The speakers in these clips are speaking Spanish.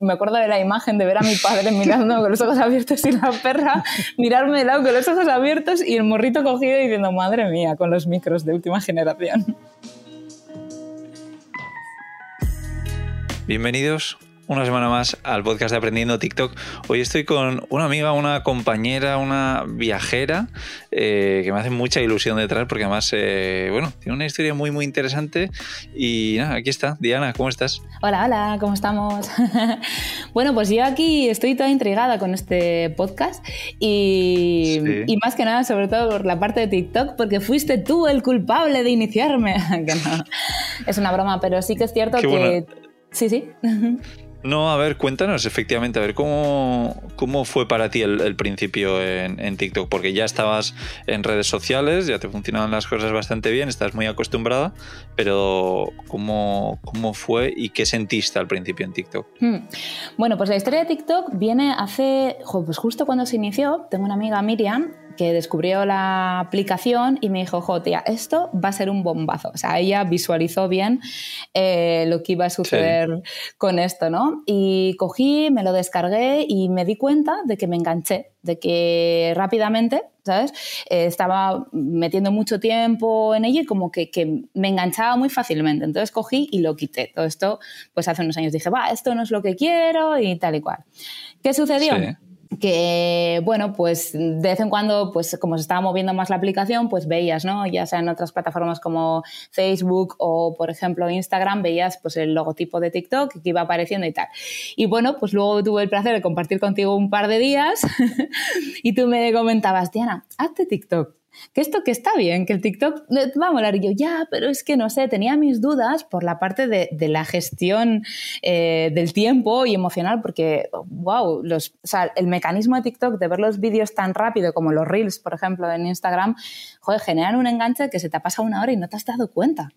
Me acuerdo de la imagen de ver a mi padre mirando con los ojos abiertos y la perra mirarme de lado con los ojos abiertos y el morrito cogido diciendo, madre mía, con los micros de última generación. Bienvenidos una semana más al podcast de Aprendiendo TikTok. Hoy estoy con una amiga, una compañera, una viajera eh, que me hace mucha ilusión detrás porque además, eh, bueno, tiene una historia muy, muy interesante. Y nada, aquí está. Diana, ¿cómo estás? Hola, hola, ¿cómo estamos? bueno, pues yo aquí estoy toda intrigada con este podcast y, y, más que nada, sobre todo por la parte de TikTok, porque fuiste tú el culpable de iniciarme. que no, es una broma, pero sí que es cierto que... Sí, sí. No, a ver, cuéntanos efectivamente, a ver, ¿cómo, cómo fue para ti el, principio en, TikTok? Porque ya estabas en redes sociales, ya te funcionaban las cosas bastante bien, estás muy acostumbrada, pero ¿cómo, cómo fue y qué sentiste al principio en TikTok? Hmm. Bueno, pues la historia de TikTok viene hace, pues justo cuando se inició, tengo una amiga Miriam que descubrió la aplicación y me dijo, jo, tía, esto va a ser un bombazo. O sea, ella visualizó bien eh, lo que iba a suceder con esto, ¿no? Y cogí, me lo descargué y me di cuenta de que me enganché, de que rápidamente, ¿sabes? Eh, estaba metiendo mucho tiempo en ello y como que, que, me enganchaba muy fácilmente. Entonces cogí y lo quité. Todo esto, pues hace unos años dije, va, esto no es lo que quiero y tal y cual. ¿Qué sucedió? Que bueno, pues de vez en cuando, pues como se estaba moviendo más la aplicación, pues veías, ¿no? Ya sea en otras plataformas como Facebook o, por ejemplo, Instagram, veías pues el logotipo de TikTok que iba apareciendo y tal. Y bueno, pues luego tuve el placer de compartir contigo un par de días y tú me comentabas, Diana, hazte TikTok que esto que está bien, que el TikTok eh, va a molar. Y yo, ya, pero es que no sé, tenía mis dudas por la parte de, la gestión eh, del tiempo y emocional, porque, wow, los, o sea, el mecanismo de TikTok de ver los vídeos tan rápido como los Reels, por ejemplo, en Instagram, joder, generan un enganche que se te ha pasado una hora y no te has dado cuenta.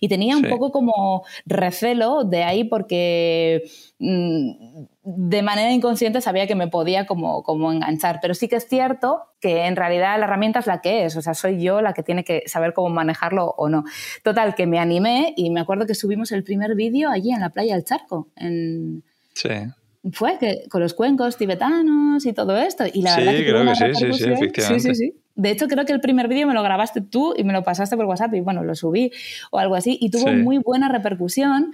Y tenía un poco como recelo de ahí porque mm, de manera inconsciente sabía que me podía como, como enganchar. Pero sí que es cierto que en realidad la herramienta es la que es. O sea, soy yo la que tiene que saber cómo manejarlo o no. Total, que me animé y me acuerdo que subimos el primer vídeo allí en la playa del Charco. En... Sí fue que con los cuencos tibetanos y todo esto. Y la sí, verdad que creo que sí, sí, sí, efectivamente. Sí, sí, sí. De hecho, creo que el primer vídeo me lo grabaste tú y me lo pasaste por WhatsApp y bueno, lo subí o algo así y tuvo muy buena repercusión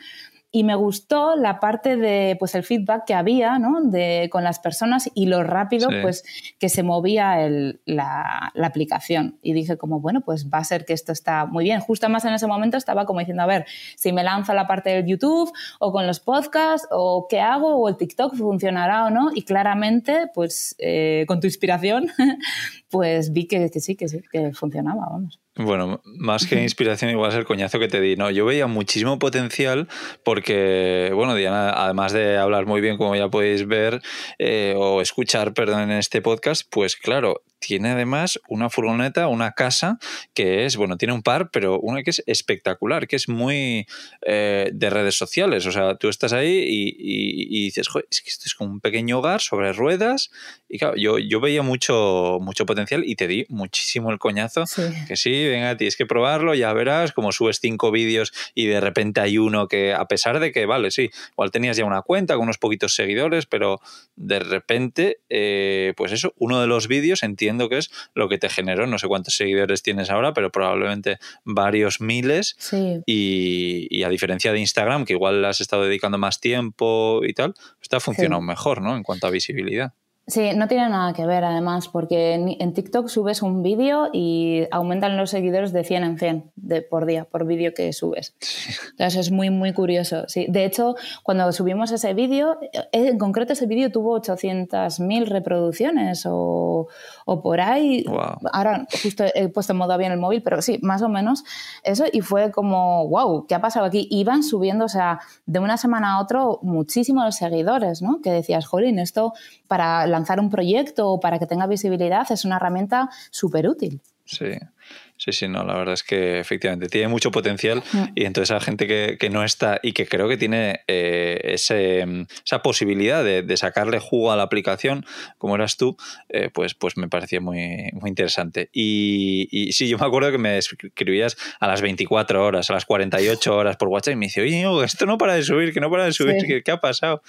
y me gustó la parte de pues el feedback que había ¿no? de, con las personas y lo rápido pues que se movía el, la, la, aplicación. Y dije como bueno pues va a ser que esto está muy bien justo más en ese momento estaba como diciendo a ver si me lanzo la parte del YouTube o con los podcasts o qué hago o el TikTok funcionará o no y claramente pues eh, con tu inspiración pues vi que, que sí que sí que funcionaba vamos bueno, más que inspiración, igual es el coñazo que te di. No, yo veía muchísimo potencial porque, bueno, Diana, además de hablar muy bien, como ya podéis ver eh, o escuchar, perdón, en este podcast, pues claro, tiene además una furgoneta, una casa que es, bueno, tiene un par, pero una que es espectacular, que es muy eh, de redes sociales. O sea, tú estás ahí y, dices, Joder, es que esto es como un pequeño hogar sobre ruedas. Y claro, yo, yo veía mucho, mucho potencial y te di muchísimo el coñazo. Que sí, venga, tienes que probarlo, ya verás, como subes cinco vídeos y de repente hay uno que, a pesar de que, vale, sí, igual tenías ya una cuenta con unos poquitos seguidores, pero de repente, eh, pues eso, uno de los vídeos entiende que es lo que te generó. No sé cuántos seguidores tienes ahora, pero probablemente varios miles. Y, a diferencia de Instagram, que igual has estado dedicando más tiempo y tal, está funcionando mejor, ¿no? En cuanto a visibilidad. Sí, no tiene nada que ver además, porque en, TikTok subes un vídeo y aumentan los seguidores de 100 en 100 de, por día, por vídeo que subes. Entonces es muy, muy curioso. Sí. De hecho, cuando subimos ese vídeo, eh, en concreto ese vídeo tuvo 800.000 reproducciones o, o, por ahí. Ahora justo he puesto en modo bien el móvil, pero sí, más o menos eso. Y fue como, wow, ¿qué ha pasado aquí? Iban subiendo, o sea, de una semana a otra muchísimos seguidores, ¿no? Que decías, jolín, esto para lanzar un proyecto o para que tenga visibilidad es una herramienta súper útil. Sí. Sí, sí, no, la verdad es que efectivamente tiene mucho potencial Mm. y entonces a gente que, que no está y que creo que tiene eh, ese, mm, esa posibilidad de, de sacarle jugo a la aplicación, como eras tú, eh, pues, pues me parecía muy, muy interesante. Y, y sí, yo me acuerdo que me escribías a las 24 horas, a las 48 horas por WhatsApp y me dice, oye, esto no para de subir, que no para de subir, Sí. ¿qué, qué ha pasado?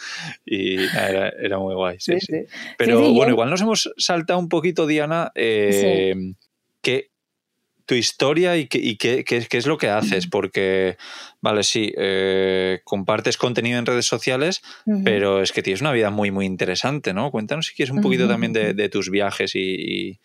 Y era, era muy guay, sí, sí. sí. Pero bueno, igual nos hemos saltado un poquito, Diana, eh, que tu historia y, qué, y qué, qué- qué es lo que haces, porque, vale, sí, eh, compartes contenido en redes sociales, pero es que tienes una vida muy, muy interesante, ¿no? Cuéntanos si quieres un poquito también de, de tus viajes y, y-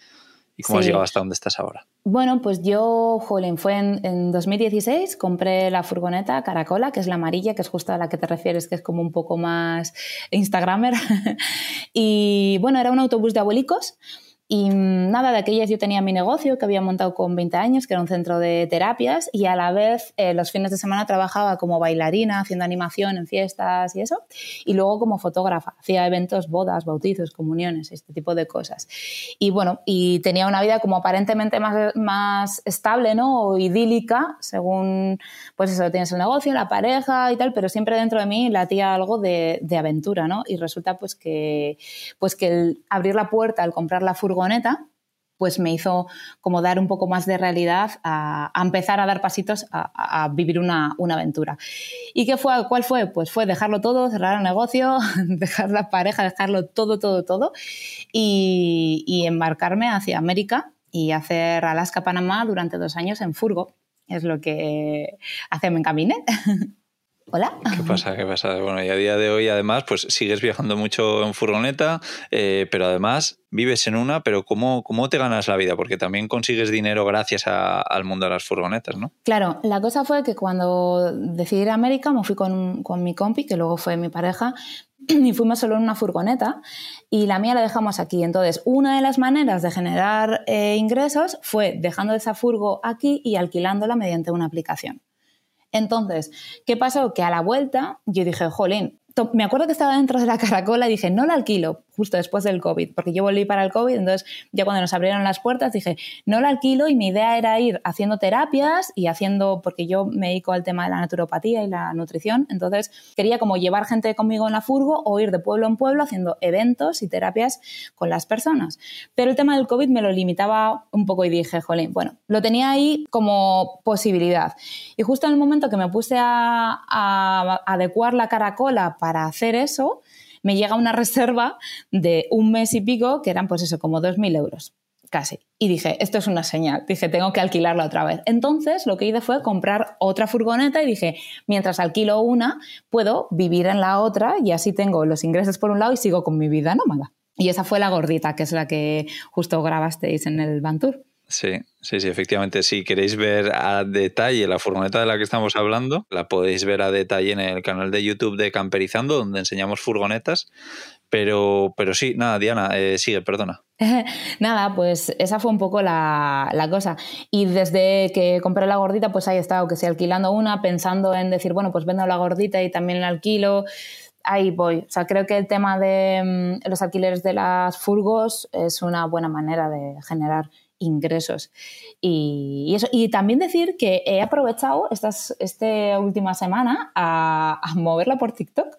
y cómo has llegado hasta donde estás ahora. Bueno, pues yo, jolín, fue en, en 2016, compré la furgoneta Caracola, que es la amarilla, que es justo a la que te refieres, que es como un poco más Instagramer. y bueno, era un autobús de abuelicos. Y nada, de aquellas yo tenía mi negocio que había montado con 20 años, que era un centro de terapias, y a la vez eh, los fines de semana trabajaba como bailarina, haciendo animación en fiestas y eso, y luego como fotógrafa, hacía eventos, bodas, bautizos, comuniones, este tipo de cosas. Y bueno, y tenía una vida como aparentemente más, más estable, ¿no? O idílica, según, pues eso, tienes el negocio, la pareja y tal, pero siempre dentro de mí latía algo de, de aventura, ¿no? Y resulta pues que, pues que el abrir la puerta al comprar la furgoneta, pues me hizo como dar un poco más de realidad a, empezar a dar pasitos a, vivir una, aventura. ¿Y qué fue? ¿Cuál fue? Pues fue dejarlo todo, cerrar el negocio, dejar la pareja, dejarlo todo, todo, todo y, y embarcarme hacia América y hacer Alaska-Panamá durante dos años en furgo. Es lo que hace me encaminé. Hola. ¿Qué pasa? ¿Qué pasa? Bueno, y a día de hoy, además, pues sigues viajando mucho en furgoneta, eh, pero además vives en una, pero ¿cómo, ¿cómo te ganas la vida? Porque también consigues dinero gracias a- al mundo de las furgonetas, ¿no? Claro, la cosa fue que cuando decidí ir a América me fui con, con mi compi, que luego fue mi pareja, y fuimos solo en una furgoneta y la mía la dejamos aquí. Entonces, una de las maneras de generar eh, ingresos fue dejando esa furgo aquí y alquilándola mediante una aplicación. Entonces, ¿qué pasó? Que a la vuelta yo dije, jolín, me acuerdo que estaba dentro de la caracola y dije, no la alquilo justo después del COVID, porque yo volví para el COVID, entonces ya cuando nos abrieron las puertas dije, no la alquilo y mi idea era ir haciendo terapias y haciendo, porque yo me dedico al tema de la naturopatía y la nutrición, entonces quería como llevar gente conmigo en la furgo o ir de pueblo en pueblo haciendo eventos y terapias con las personas. Pero el tema del COVID me lo limitaba un poco y dije, jolín, bueno, lo tenía ahí como posibilidad. Y justo en el momento que me puse a, a adecuar la caracola para hacer eso, me llega una reserva de un mes y pico, que eran pues eso, como 2.000 euros, casi. Y dije, esto es una señal, dije, tengo que alquilarla otra vez. Entonces lo que hice fue comprar otra furgoneta y dije, mientras alquilo una, puedo vivir en la otra y así tengo los ingresos por un lado y sigo con mi vida nómada. Y esa fue la gordita, que es la que justo grabasteis en el Bantur. Sí, sí, sí, efectivamente. Si queréis ver a detalle la furgoneta de la que estamos hablando, la podéis ver a detalle en el canal de YouTube de Camperizando, donde enseñamos furgonetas. Pero, pero sí, nada, Diana, eh, sigue, perdona. Nada, pues esa fue un poco la, cosa. Y desde que compré la gordita, pues ahí he estado, que si alquilando una, pensando en decir, bueno, pues vendo la gordita y también la alquilo. Ahí voy. O sea, creo que el tema de mm, los alquileres de las furgos es una buena manera de generar ingresos. Y, y, eso. y también decir que he aprovechado estas, esta última semana a, a moverla por TikTok.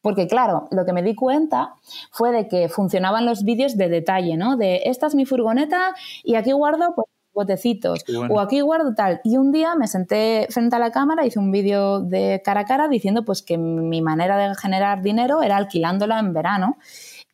Porque claro, lo que me di cuenta fue de que funcionaban los vídeos de detalle, ¿no? De esta es mi furgoneta y aquí guardo pues, botecitos bueno. o aquí guardo tal. Y un día me senté frente a la cámara, hice un vídeo de cara a cara diciendo pues que mi manera de generar dinero era alquilándola en verano.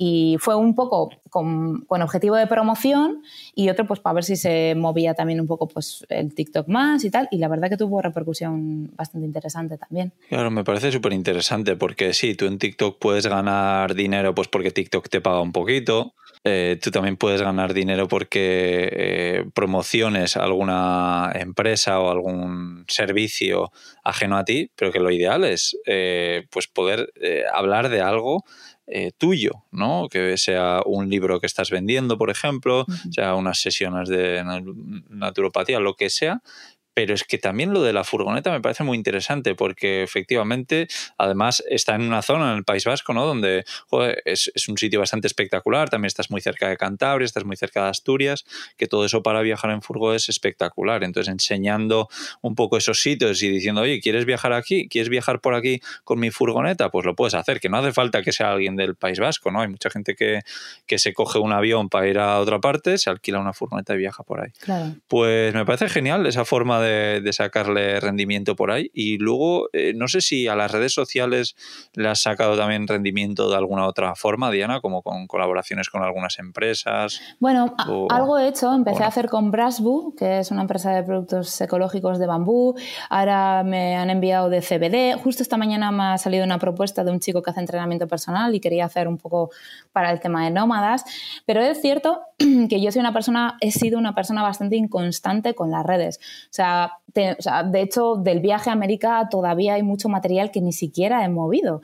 Y fue un poco con, objetivo de promoción y otro pues para ver si se movía también un poco pues el TikTok más y tal. Y la verdad que tuvo repercusión bastante interesante también. Claro, me parece súper interesante porque sí, tú en TikTok puedes ganar dinero pues porque TikTok te paga un poquito. Eh, tú también puedes ganar dinero porque eh, promociones alguna empresa o algún servicio ajeno a ti, pero que lo ideal es eh, pues poder hablar de algo eh, tuyo, ¿no? Que sea un libro que estás vendiendo, por ejemplo, uh -huh. sea unas sesiones de naturopatía, lo que sea, Pero es que también lo de la furgoneta me parece muy interesante porque efectivamente, además, está en una zona en el País Vasco, ¿no? Donde es, es, un sitio bastante espectacular, también estás muy cerca de Cantabria, estás muy cerca de Asturias, que todo eso para viajar en furgo es espectacular. Entonces, enseñando un poco esos sitios y diciendo, oye, ¿quieres viajar aquí? ¿Quieres viajar por aquí con mi furgoneta? Pues lo puedes hacer, que no hace falta que sea alguien del País Vasco, ¿no? Hay mucha gente que, que se coge un avión para ir a otra parte, se alquila una furgoneta y viaja por ahí. Pues me parece genial esa forma de, de sacarle rendimiento por ahí. Y luego, eh, no sé si a las redes sociales le has sacado también rendimiento de alguna otra forma, Diana, como con colaboraciones con algunas empresas. Bueno, algo he hecho. Empecé a hacer con Brasbu, que es una empresa de productos ecológicos de bambú. Ahora me han enviado de CBD. Justo esta mañana me ha salido una propuesta de un chico que hace entrenamiento personal y quería hacer un poco para el tema de nómadas. Pero es cierto que yo soy una persona, he sido una persona bastante inconstante con las redes. O sea, de hecho, del viaje a América todavía hay mucho material que ni siquiera he movido.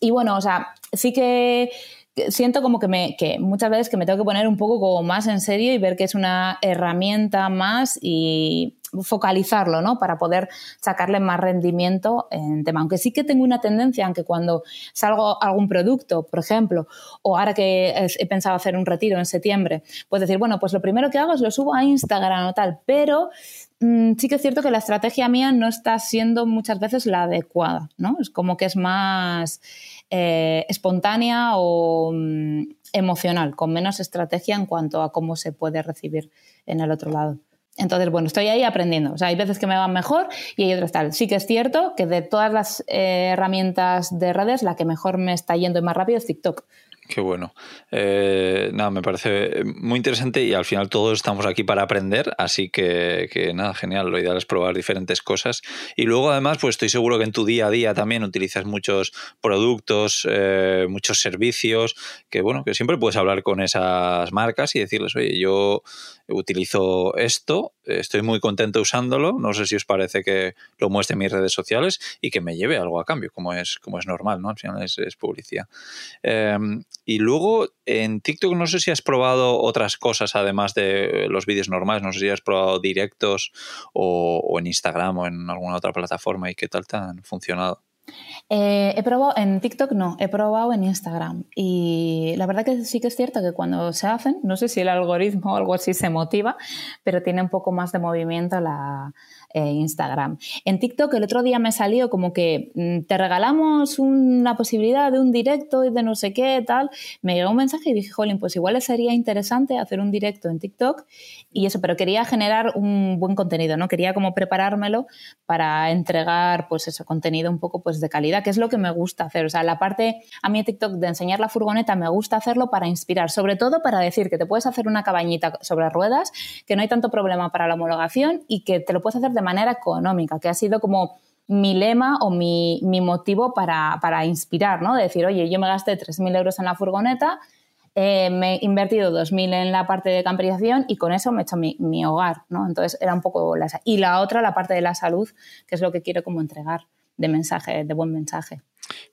Y bueno, o sea, sí que siento como que, me, que muchas veces que me tengo que poner un poco como más en serio y ver que es una herramienta más y focalizarlo, ¿no? Para poder sacarle más rendimiento en tema. Aunque sí que tengo una tendencia, aunque cuando salgo algún producto, por ejemplo, o ahora que he pensado hacer un retiro en septiembre, pues decir, bueno, pues lo primero que hago es lo subo a Instagram o tal, pero mm, sí que es cierto que la estrategia mía no está siendo muchas veces la adecuada, ¿no? Es como que es más eh, espontánea o mm, emocional, con menos estrategia en cuanto a cómo se puede recibir en el otro lado. Entonces, bueno, estoy ahí aprendiendo. O sea, hay veces que me van mejor y hay otras tal. Sí que es cierto que de todas las eh, herramientas de redes, la que mejor me está yendo y más rápido es TikTok. Qué bueno. Eh, nada, me parece muy interesante y al final todos estamos aquí para aprender, así que, nada, genial. Lo ideal es probar diferentes cosas. Y luego además, pues estoy seguro que en tu día a día también utilizas muchos productos, eh, muchos servicios, que bueno, que siempre puedes hablar con esas marcas y decirles, oye, yo utilizo esto, estoy muy contento usándolo, no sé si os parece que lo muestre en mis redes sociales y que me lleve algo a cambio, como es, como es normal, ¿no? Al final es, publicidad. Em, y luego en TikTok no sé si has probado otras cosas además de los vídeos normales, no sé si has probado directos o, en Instagram o en alguna otra plataforma y qué tal te han funcionado. Eh, he probado en TikTok, no, he probado en Instagram. Y la verdad que sí que es cierto que cuando se hacen, no sé si el algoritmo o algo así se motiva, pero tiene un poco más de movimiento la, eh, Instagram. En TikTok el otro día me salió como que mm, te regalamos una posibilidad de un directo y de no sé qué, tal. Me llegó un mensaje y dije, jolín, pues igual sería interesante hacer un directo en TikTok y eso, pero quería generar un buen contenido, ¿no? Quería como preparármelo para entregar, pues eso, contenido un poco pues de calidad, que es lo que me gusta hacer. O sea, la parte, a mí TikTok de enseñar la furgoneta me gusta hacerlo para inspirar, sobre todo para decir que te puedes hacer una cabañita sobre ruedas, que no hay tanto problema para la homologación y que te lo puedes hacer de manera económica, que ha sido como mi lema o mi, motivo para, para, inspirar, ¿no? De decir, oye, yo me gasté 3.000 euros en la furgoneta, eh, me he invertido 2.000 en la parte de camperización y con eso me he hecho mi, mi, hogar, ¿no? Entonces era un poco la... Y la otra, la parte de la salud, que es lo que quiero como entregar de mensaje, de buen mensaje.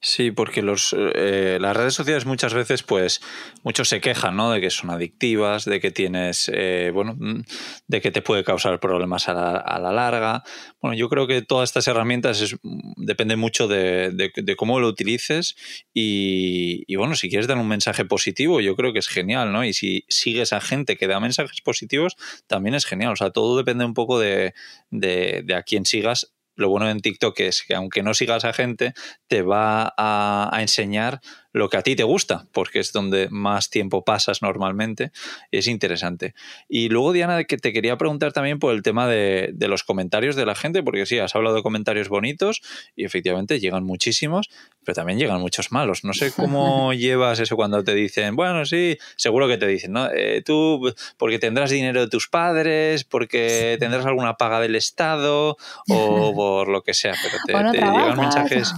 Sí, porque los, eh, las redes sociales muchas veces, pues, muchos se quejan, ¿no? De que son adictivas, de que tienes, eh, bueno, mm, de que te puede causar problemas a la, larga. Bueno, yo creo que todas estas herramientas es, depende mucho de, de, cómo lo utilices y, y, bueno, si quieres dar un mensaje positivo, yo creo que es genial, ¿no? Y si sigues a gente que da mensajes positivos, también es genial. O sea, todo depende un poco de, de a quién sigas lo bueno en TikTok es que aunque no sigas a gente, te va a, a enseñar lo que a ti te gusta, porque es donde más tiempo pasas normalmente. Es interesante. Y luego, Diana, que te quería preguntar también por el tema de, los comentarios de la gente, porque sí, has hablado de comentarios bonitos y efectivamente llegan muchísimos, pero también llegan muchos malos. No sé cómo llevas eso cuando te dicen, bueno, sí, seguro que te dicen, ¿no? Eh, tú, porque tendrás dinero de tus padres, porque tendrás alguna paga del Estado o por lo que sea, pero te, te llegan mensajes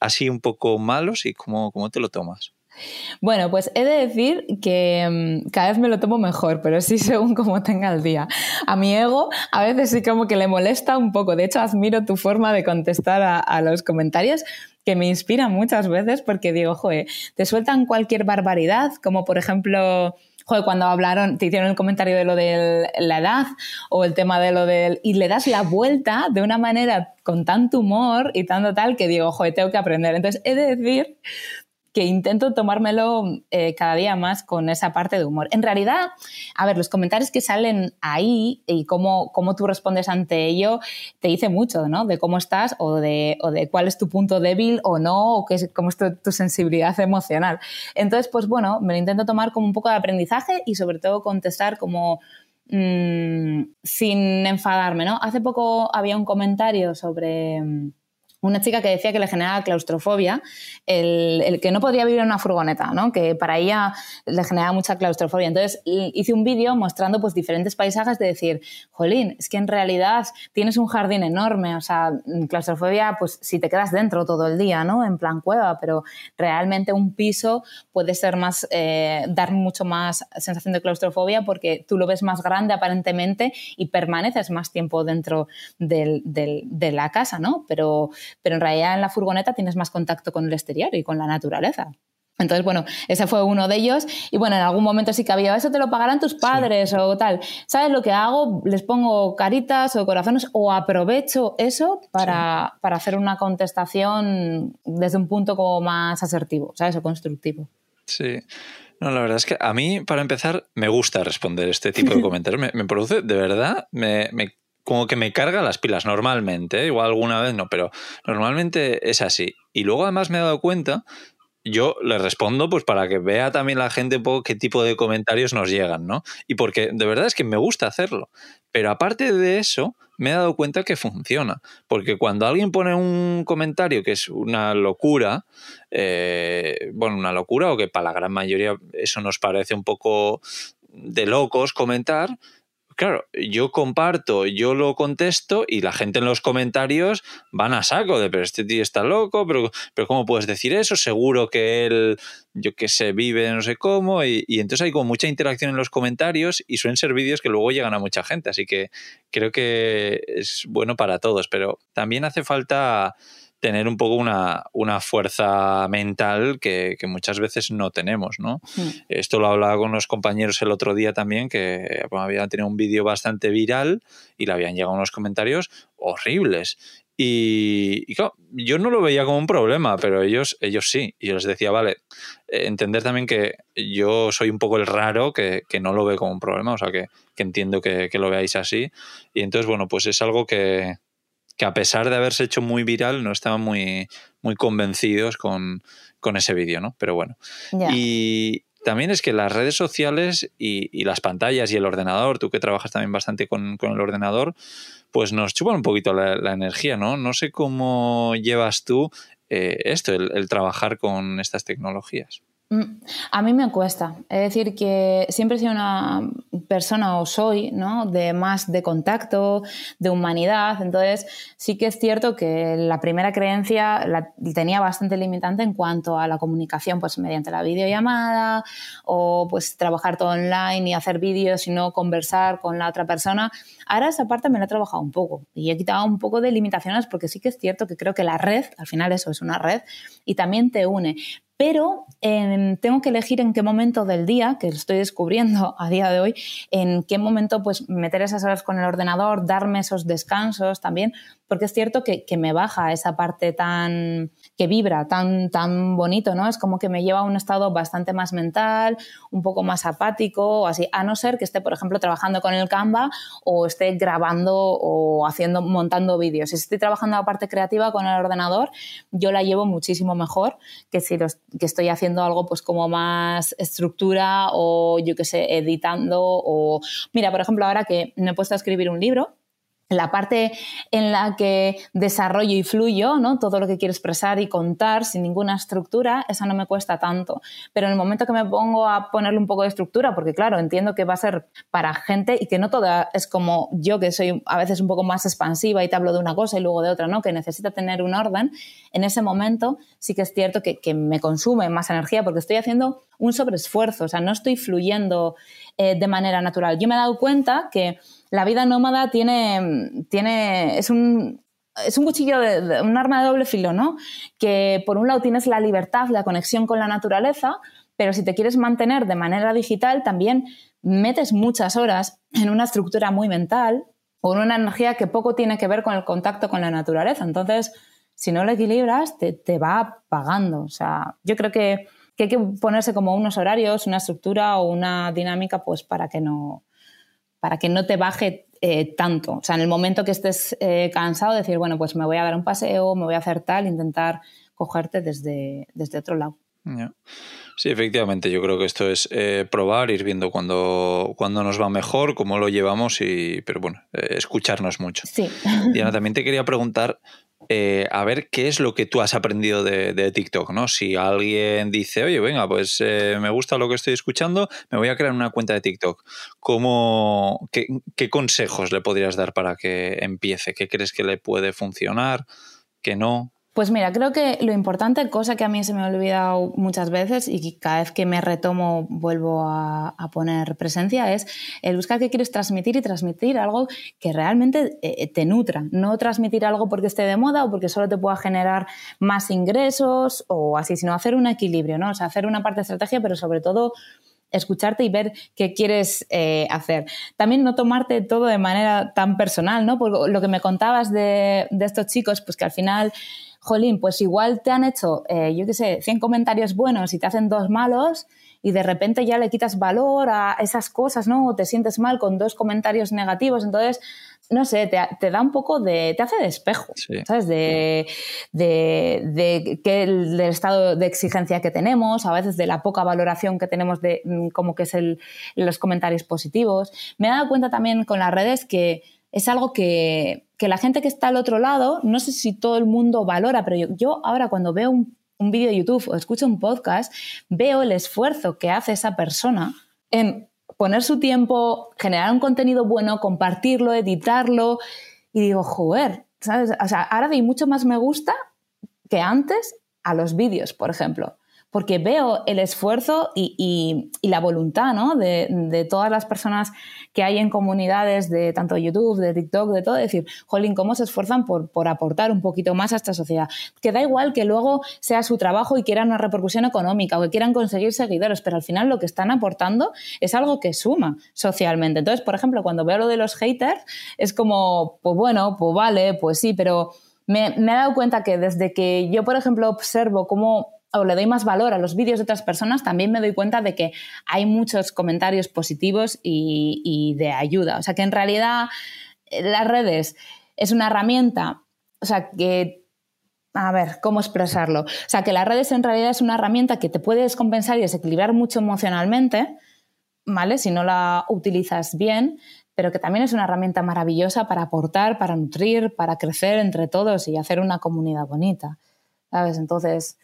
así un poco malos y cómo, cómo te lo tomas? Bueno, pues he de decir que mm, cada vez me lo tomo mejor, pero sí según cómo tenga el día. A mi ego a veces sí como que le molesta un poco. De hecho, admiro tu forma de contestar a, a los comentarios que me inspira muchas veces porque digo, joder, te sueltan cualquier barbaridad, como por ejemplo joder, cuando hablaron, te hicieron el comentario de lo de la edad o el tema de lo del... Y le das la vuelta de una manera con tanto humor y tanto tal que digo, joder, tengo que aprender. Entonces, he de decir que intento tomármelo eh, cada día más con esa parte de humor. En realidad, a ver, los comentarios que salen ahí y cómo, cómo tú respondes ante ello te dice mucho, ¿no? De cómo estás o de, o de cuál es tu punto débil o no, o qué es, cómo es tu, sensibilidad emocional. Entonces, pues bueno, me lo intento tomar como un poco de aprendizaje y sobre todo contestar como... Mm, sin enfadarme, ¿no? Hace poco había un comentario sobre una chica que decía que le generaba claustrofobia el, que no podía vivir en una furgoneta, ¿no? que para ella le generaba mucha claustrofobia. Entonces hice un vídeo mostrando pues, diferentes paisajes de decir, jolín, es que en realidad tienes un jardín enorme, o sea, claustrofobia, pues si te quedas dentro todo el día, ¿no? En plan cueva, pero realmente un piso puede ser más, eh, dar mucho más sensación de claustrofobia porque tú lo ves más grande aparentemente y permaneces más tiempo dentro de la casa, ¿no? Pero pero en realidad en la furgoneta tienes más contacto con el exterior y con la naturaleza. Entonces, bueno, ese fue uno de ellos. Y bueno, en algún momento sí que había, eso te lo pagarán tus padres o tal. ¿Sabes lo que hago? Les pongo caritas o corazones o aprovecho eso para, para hacer una contestación desde un punto como más asertivo, ¿sabes? O constructivo. Sí. No, la verdad es que a mí, para empezar, me gusta responder este tipo de comentarios. me, me, produce, de verdad, me, me como que me carga las pilas normalmente, ¿eh? igual alguna vez no, pero normalmente es así. Y luego además me he dado cuenta, yo le respondo pues para que vea también la gente un poco qué tipo de comentarios nos llegan, ¿no? Y porque de verdad es que me gusta hacerlo. Pero aparte de eso, me he dado cuenta que funciona. Porque cuando alguien pone un comentario que es una locura, eh, bueno, una locura o que para la gran mayoría eso nos parece un poco de locos comentar, claro, yo comparto, yo lo contesto y la gente en los comentarios van a saco de, pero este tío está loco, pero, pero ¿cómo puedes decir eso? Seguro que él, yo qué sé, vive no sé cómo. Y, y entonces hay como mucha interacción en los comentarios y suelen ser vídeos que luego llegan a mucha gente. Así que creo que es bueno para todos, pero también hace falta tener un poco una, una fuerza mental que, que, muchas veces no tenemos, ¿no? Hmm. Esto lo hablaba con unos compañeros el otro día también, que habían tenido un vídeo bastante viral y le habían llegado unos comentarios horribles. Y, y claro, yo no lo veía como un problema, pero ellos, ellos sí. Y yo les decía, vale, entender también que yo soy un poco el raro que, que no lo ve como un problema, o sea, que, que entiendo que, que, lo veáis así. Y entonces, bueno, pues es algo que, que a pesar de haberse hecho muy viral, no estaban muy, muy convencidos con, ese vídeo, ¿no? Pero bueno. Y también es que las redes sociales y, las pantallas y el ordenador, tú que trabajas también bastante con, el ordenador, pues nos chupan un poquito la, energía, ¿no? No sé cómo llevas tú eh, esto, el trabajar con estas tecnologías. Mm, a mí me cuesta. Es decir, que siempre he sido una persona, o soy, ¿no? De más de contacto, de humanidad. Entonces, sí que es cierto que la primera creencia la tenía bastante limitante en cuanto a la comunicación, pues mediante la videollamada, o pues trabajar todo online y hacer vídeos y no conversar con la otra persona. Ahora esa parte me la he trabajado un poco y he quitado un poco de limitaciones porque sí que es cierto que creo que la red, al final eso es una red, y también te une pero em, tengo que elegir en qué momento del día, que lo estoy descubriendo a día de hoy, en qué momento pues meter esas horas con el ordenador, darme esos descansos también, porque es cierto que, me baja esa parte tan que vibra, tan, tan bonito, ¿no? Es como que me lleva a un estado bastante más mental, un poco más apático o así, a no ser que esté, por ejemplo, trabajando con el Canva o esté grabando o haciendo, montando vídeos. Si estoy trabajando la parte creativa con el ordenador, yo la llevo muchísimo mejor que si los, que estoy haciendo algo pues como más estructura o yo qué sé, editando o... Mira, por ejemplo, ahora que me he puesto a escribir un libro, la parte en la que desarrollo y fluyo, ¿no? Todo lo que quiero expresar y contar sin ninguna estructura, esa no me cuesta tanto. Pero en el momento que me pongo a ponerle un poco de estructura, porque claro, entiendo que va a ser para gente y que no toda es como yo, que soy a veces un poco más expansiva y te hablo de una cosa y luego de otra, ¿no? Que necesita tener un orden, en ese momento sí que es cierto que, me consume más energía porque estoy haciendo un sobreesfuerzo, o sea, no estoy fluyendo eh, de manera natural. Yo me he dado cuenta que la vida nómada tiene, tiene es un, es un cuchillo, de, un arma de doble filo, ¿no? Que por un lado tienes la libertad, la conexión con la naturaleza, pero si te quieres mantener de manera digital, también metes muchas horas en una estructura muy mental o en una energía que poco tiene que ver con el contacto con la naturaleza. Entonces, si no lo equilibras, te, va pagando. O sea, yo creo que, hay que ponerse como unos horarios, una estructura o una dinámica, pues para que no, para que no te baje eh, tanto. O sea, en el momento que estés eh, cansado, decir, bueno, pues me voy a dar un paseo, me voy a hacer tal, intentar cogerte desde, desde otro lado. Sí, efectivamente, yo creo que esto es eh, probar, ir viendo cuando, cuando nos va mejor, cómo lo llevamos, y, pero bueno, escucharnos mucho. Sí. Diana, también te quería preguntar eh, a ver qué es lo que tú has aprendido de, TikTok, ¿no? Si alguien dice, oye, venga, pues eh, me gusta lo que estoy escuchando, me voy a crear una cuenta de TikTok. ¿Cómo, qué, qué, consejos le podrías dar para que empiece? ¿Qué crees que le puede funcionar? ¿Qué no? Pues mira, creo que lo importante, cosa que a mí se me ha olvidado muchas veces y cada vez que me retomo vuelvo a, poner presencia, es el buscar qué quieres transmitir y transmitir algo que realmente eh, te nutra. No transmitir algo porque esté de moda o porque solo te pueda generar más ingresos o así, sino hacer un equilibrio, ¿no? O sea, hacer una parte de estrategia, pero sobre todo escucharte y ver qué quieres eh, hacer. También no tomarte todo de manera tan personal, ¿no? Porque lo que me contabas de, de estos chicos, pues que al final jolín, pues igual te han hecho, eh, yo qué sé, 100 comentarios buenos y te hacen dos malos y de repente ya le quitas valor a esas cosas, ¿no? O te sientes mal con dos comentarios negativos, entonces, no sé, te, da un poco de, te hace de espejo, ¿sabes? De, de, que el, del estado de exigencia que tenemos, a veces de la poca valoración que tenemos de mm, como que es el, los comentarios positivos. Me he dado cuenta también con las redes que es algo que, la gente que está al otro lado, no sé si todo el mundo valora, pero yo, ahora cuando veo un, un vídeo de YouTube o escucho un podcast, veo el esfuerzo que hace esa persona en poner su tiempo, generar un contenido bueno, compartirlo, editarlo, y digo, joder, ¿sabes? O sea, ahora doy mucho más me gusta que antes a los vídeos, por ejemplo porque veo el esfuerzo y, la voluntad ¿no? de, todas las personas que hay en comunidades de tanto YouTube, de TikTok, de todo, decir, jolín, cómo se esfuerzan por, por aportar un poquito más a esta sociedad. Que da igual que luego sea su trabajo y quieran una repercusión económica o que quieran conseguir seguidores, pero al final lo que están aportando es algo que suma socialmente. Entonces, por ejemplo, cuando veo lo de los haters, es como, pues bueno, pues vale, pues sí, pero me, me he dado cuenta que desde que yo, por ejemplo, observo cómo o le doy más valor a los vídeos de otras personas, también me doy cuenta de que hay muchos comentarios positivos y, de ayuda. O sea que en realidad eh, las redes es una herramienta, o sea que a ver, ¿cómo expresarlo? O sea, que las redes en realidad es una herramienta que te puede descompensar y desequilibrar mucho emocionalmente, ¿vale? Si no la utilizas bien, pero que también es una herramienta maravillosa para aportar, para nutrir, para crecer entre todos y hacer una comunidad bonita, ¿sabes? Entonces,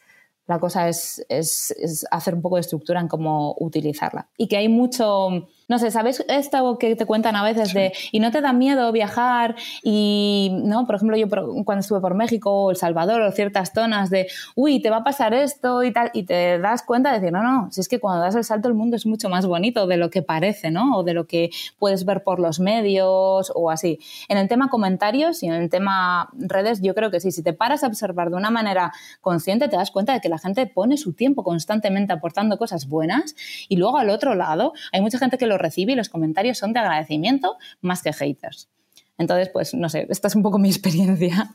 la cosa es, es, hacer un poco de estructura en cómo utilizarla. Y que hay mucho, no sé, ¿sabes esto que te cuentan a veces de, y no te da miedo viajar? Y, ¿no? Por ejemplo, yo cuando estuve por México o El Salvador o ciertas zonas de, uy, te va a pasar esto y tal, y te das cuenta de decir, no, no, si es que cuando das el salto el mundo es mucho más bonito de lo que parece, ¿no? O de lo que puedes ver por los medios o así. En el tema comentarios y en el tema redes, yo creo que sí, si te paras a observar de una manera consciente, te das cuenta de que la gente pone su tiempo constantemente aportando cosas buenas y luego al otro lado hay mucha gente que lo recibe y los comentarios son de agradecimiento más que haters. Entonces, pues no sé, esta es un poco mi experiencia.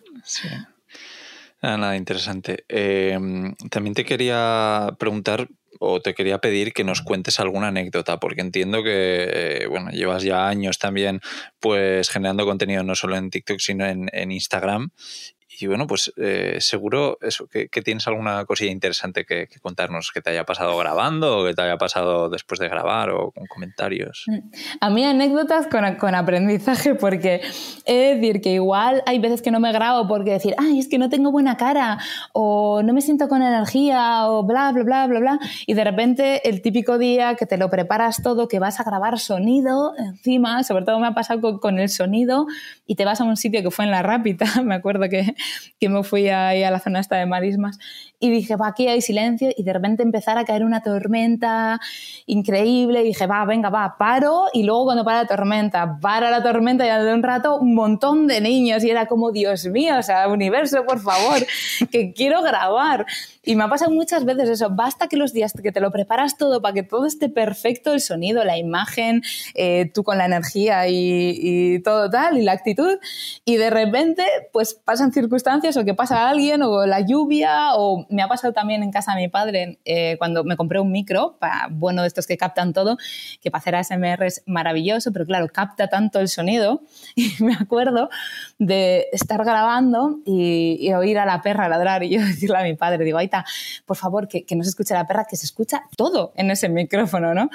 Ah, nada, interesante. Em, también te quería preguntar o te quería pedir que nos cuentes alguna anécdota, porque entiendo que, eh, bueno, llevas ya años también pues generando contenido no solo en TikTok, sino en Instagram y bueno, pues eh, seguro eso, que, tienes alguna cosilla interesante que, contarnos que te haya pasado grabando o que te haya pasado después de grabar o con comentarios. Mm. A mí anécdotas con, con aprendizaje porque he de decir que igual hay veces que no me grabo porque decir, ay, es que no tengo buena cara o no me siento con energía o bla, bla, bla, bla, bla. Y de repente el típico día que te lo preparas todo, que vas a grabar sonido encima, sobre todo me ha pasado con, con el sonido y te vas a un sitio que fue en La Rápita, me acuerdo que que me fui a la zona esta de marismas y dije, va, aquí hay silencio y de repente empezar a caer una tormenta increíble y dije, va, venga, va, paro y luego cuando para la tormenta, para la tormenta y de un rato un montón de niños y era como, Dios mío, o sea, universo, por favor, que quiero grabar. Y me ha pasado muchas veces eso, basta que los días que te lo preparas todo para que todo esté perfecto, el sonido, la imagen, eh, tú con la energía y, y, todo tal, y la actitud, y de repente pues pasan circunstancias o que pasa alguien o la lluvia, o me ha pasado también en casa de mi padre eh, cuando me compré un micro, bueno, de estos que captan todo, que para hacer ASMR es maravilloso, pero claro, capta tanto el sonido, y me acuerdo de estar grabando y, y oír a la perra ladrar y yo decirle a mi padre, digo, ahí por favor, que, que no se escuche la perra, que se escucha todo en ese micrófono, ¿no?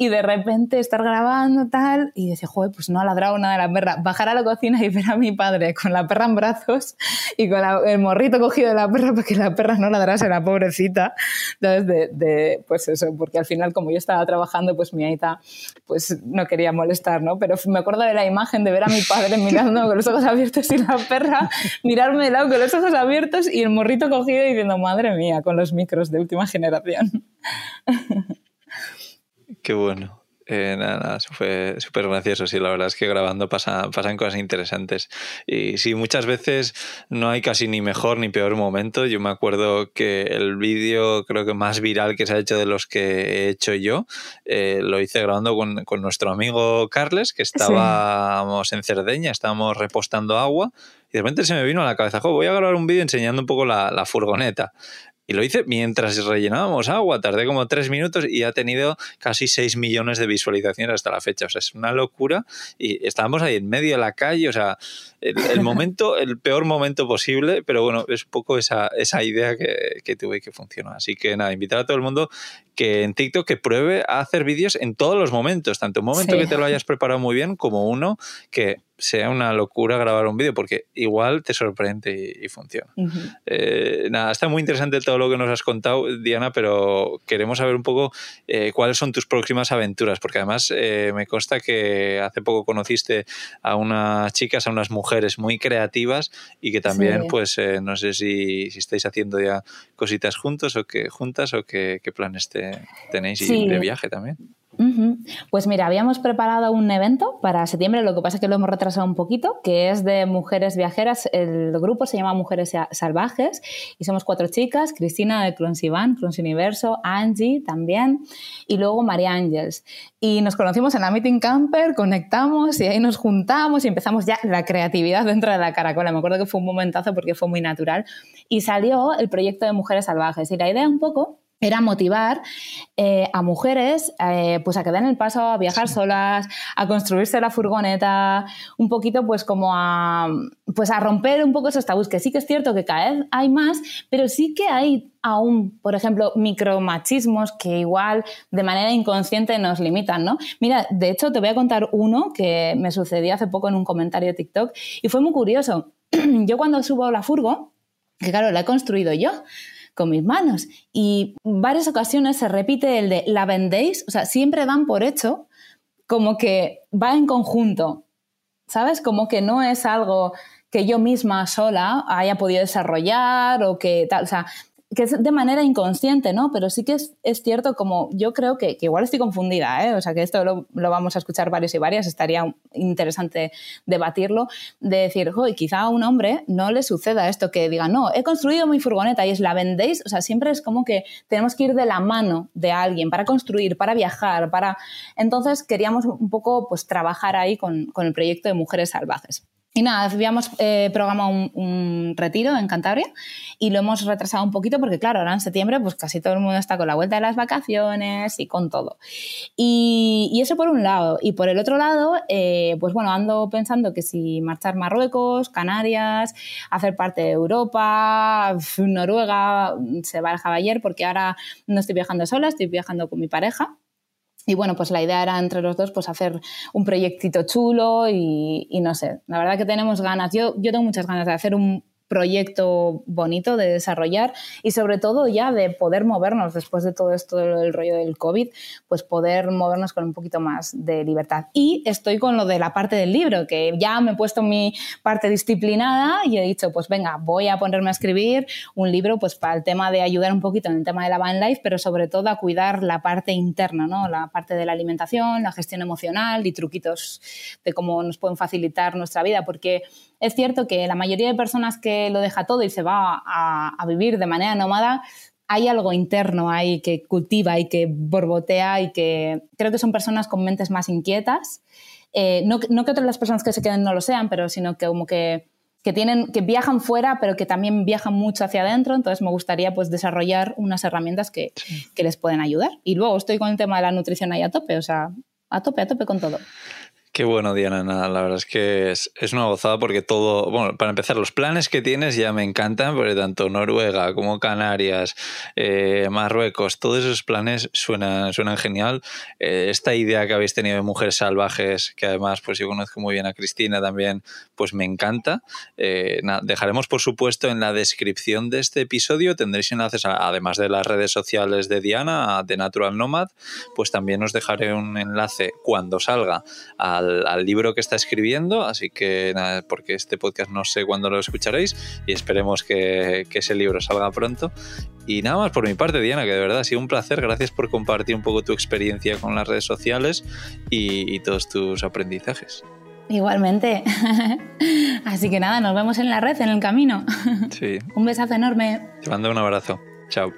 Y de repente estar grabando tal y decir, joder, pues no ha ladrado nada la perra. Bajar a la cocina y ver a mi padre con la perra en brazos y con el morrito cogido de la perra para que la perra no ladrase, la pobrecita. Entonces, de, de, pues eso, porque al final como yo estaba trabajando, pues mi aita pues no quería molestar, ¿no? Pero me acuerdo de la imagen de ver a mi padre mirando con los ojos abiertos y la perra mirarme de lado con los ojos abiertos y el morrito cogido y diciendo, madre mía, con los micros de última generación. Qué bueno. Eh, nada, nada, fue súper gracioso. Sí, la verdad es que grabando pasa, pasan cosas interesantes. Y sí, muchas veces no hay casi ni mejor ni peor momento. Yo me acuerdo que el vídeo, creo que más viral que se ha hecho de los que he hecho yo, eh, lo hice grabando con, con, nuestro amigo Carles, que estábamos sí. en Cerdeña, estábamos repostando agua. Y de repente se me vino a la cabeza, voy a grabar un vídeo enseñando un poco la, la furgoneta. Y lo hice mientras rellenábamos agua. Tardé como tres minutos y ha tenido casi 6 millones de visualizaciones hasta la fecha. O sea, es una locura. Y estábamos ahí en medio de la calle. O sea, el, el momento, el peor momento posible. Pero bueno, es un poco esa, esa idea que, que tuve que funcionó. Así que nada, invitar a todo el mundo que en TikTok que pruebe a hacer vídeos en todos los momentos. Tanto un momento sí. que te lo hayas preparado muy bien como uno que sea una locura grabar un vídeo porque igual te sorprende y, y funciona. Uh -huh. eh, nada, está muy interesante todo lo que nos has contado, Diana, pero queremos saber un poco eh, cuáles son tus próximas aventuras, porque además eh, me consta que hace poco conociste a unas chicas, a unas mujeres muy creativas y que también, sí. pues, eh, no sé si, si, estáis haciendo ya cositas juntos o que juntas o qué planes te, tenéis sí. de viaje también. Uh -huh. Pues mira, habíamos preparado un evento para septiembre, lo que pasa es que lo hemos retrasado un poquito, que es de mujeres viajeras. El grupo se llama Mujeres Salvajes y somos cuatro chicas, Cristina de Clons Iván, Clons Universo, Angie también y luego María Ángels. Y nos conocimos en la Meeting Camper, conectamos y ahí nos juntamos y empezamos ya la creatividad dentro de la caracola. Me acuerdo que fue un momentazo porque fue muy natural y salió el proyecto de Mujeres Salvajes y la idea un poco era motivar eh, a mujeres eh, pues a que den el paso a viajar solas, a construirse la furgoneta, un poquito pues como a, pues a romper un poco esos tabús, que sí que es cierto que cada vez hay más, pero sí que hay aún, por ejemplo, micromachismos que igual de manera inconsciente nos limitan, ¿no? Mira, de hecho te voy a contar uno que me sucedió hace poco en un comentario de TikTok y fue muy curioso. Yo cuando subo la furgo, que claro, la he construido yo, con mis manos. Y varias ocasiones se repite el de la vendéis, o sea, siempre dan por hecho como que va en conjunto, ¿sabes? Como que no es algo que yo misma sola haya podido desarrollar o que tal, o sea, que es de manera inconsciente, ¿no? Pero sí que es, cierto como, yo creo que, que, igual estoy confundida, ¿eh? O sea, que esto lo, vamos a escuchar varios y varias, estaría interesante debatirlo, de decir, joder, quizá a un hombre no le suceda esto, que diga, no, he construido mi furgoneta y es la vendéis, o sea, siempre es como que tenemos que ir de la mano de alguien para construir, para viajar, para... Entonces queríamos un poco, pues, trabajar ahí con, con el proyecto de Mujeres Salvajes. Y nada, habíamos eh, programado un, un, retiro en Cantabria y lo hemos retrasado un poquito porque, claro, ahora en septiembre pues casi todo el mundo está con la vuelta de las vacaciones y con todo. Y, y eso por un lado. Y por el otro lado, eh, pues bueno, ando pensando que si marchar Marruecos, Canarias, hacer parte de Europa, Noruega, se barajaba ayer porque ahora no estoy viajando sola, estoy viajando con mi pareja y bueno, pues la idea era entre los dos pues hacer un proyectito chulo y, y, no sé, la verdad que tenemos ganas, yo, yo tengo muchas ganas de hacer un proyecto bonito de desarrollar y sobre todo ya de poder movernos después de todo esto del rollo del COVID, pues poder movernos con un poquito más de libertad. Y estoy con lo de la parte del libro, que ya me he puesto mi parte disciplinada y he dicho, pues venga, voy a ponerme a escribir un libro pues para el tema de ayudar un poquito en el tema de la van life, pero sobre todo a cuidar la parte interna, ¿no? La parte de la alimentación, la gestión emocional y truquitos de cómo nos pueden facilitar nuestra vida, porque es cierto que la mayoría de personas que lo deja todo y se va a, vivir de manera nómada, hay algo interno ahí que cultiva y que borbotea y que creo que son personas con mentes más inquietas. Eh, no, no, que otras las personas que se queden no lo sean, pero sino que como que, que, tienen, que viajan fuera, pero que también viajan mucho hacia adentro. Entonces me gustaría pues desarrollar unas herramientas que, que les pueden ayudar. Y luego estoy con el tema de la nutrición ahí a tope, o sea, a tope, a tope con todo. Qué bueno, Diana. La verdad es que es, una gozada porque todo, bueno, para empezar, los planes que tienes ya me encantan, porque tanto Noruega como Canarias, eh, Marruecos, todos esos planes suenan, suenan genial. Eh, esta idea que habéis tenido de mujeres salvajes, que además pues yo conozco muy bien a Cristina también, pues me encanta. Eh, dejaremos, por supuesto, en la descripción de este episodio, tendréis enlaces, además de las redes sociales de Diana, de Natural Nomad, pues también os dejaré un enlace cuando salga a al, libro que está escribiendo, así que nada, porque este podcast no sé cuándo lo escucharéis y esperemos que, ese libro salga pronto. Y nada más por mi parte, Diana, que de verdad ha sido un placer. Gracias por compartir un poco tu experiencia con las redes sociales y, todos tus aprendizajes. Igualmente. Así que nada, nos vemos en la red, en el camino. Sí. un besazo enorme. Te mando un abrazo. Chao.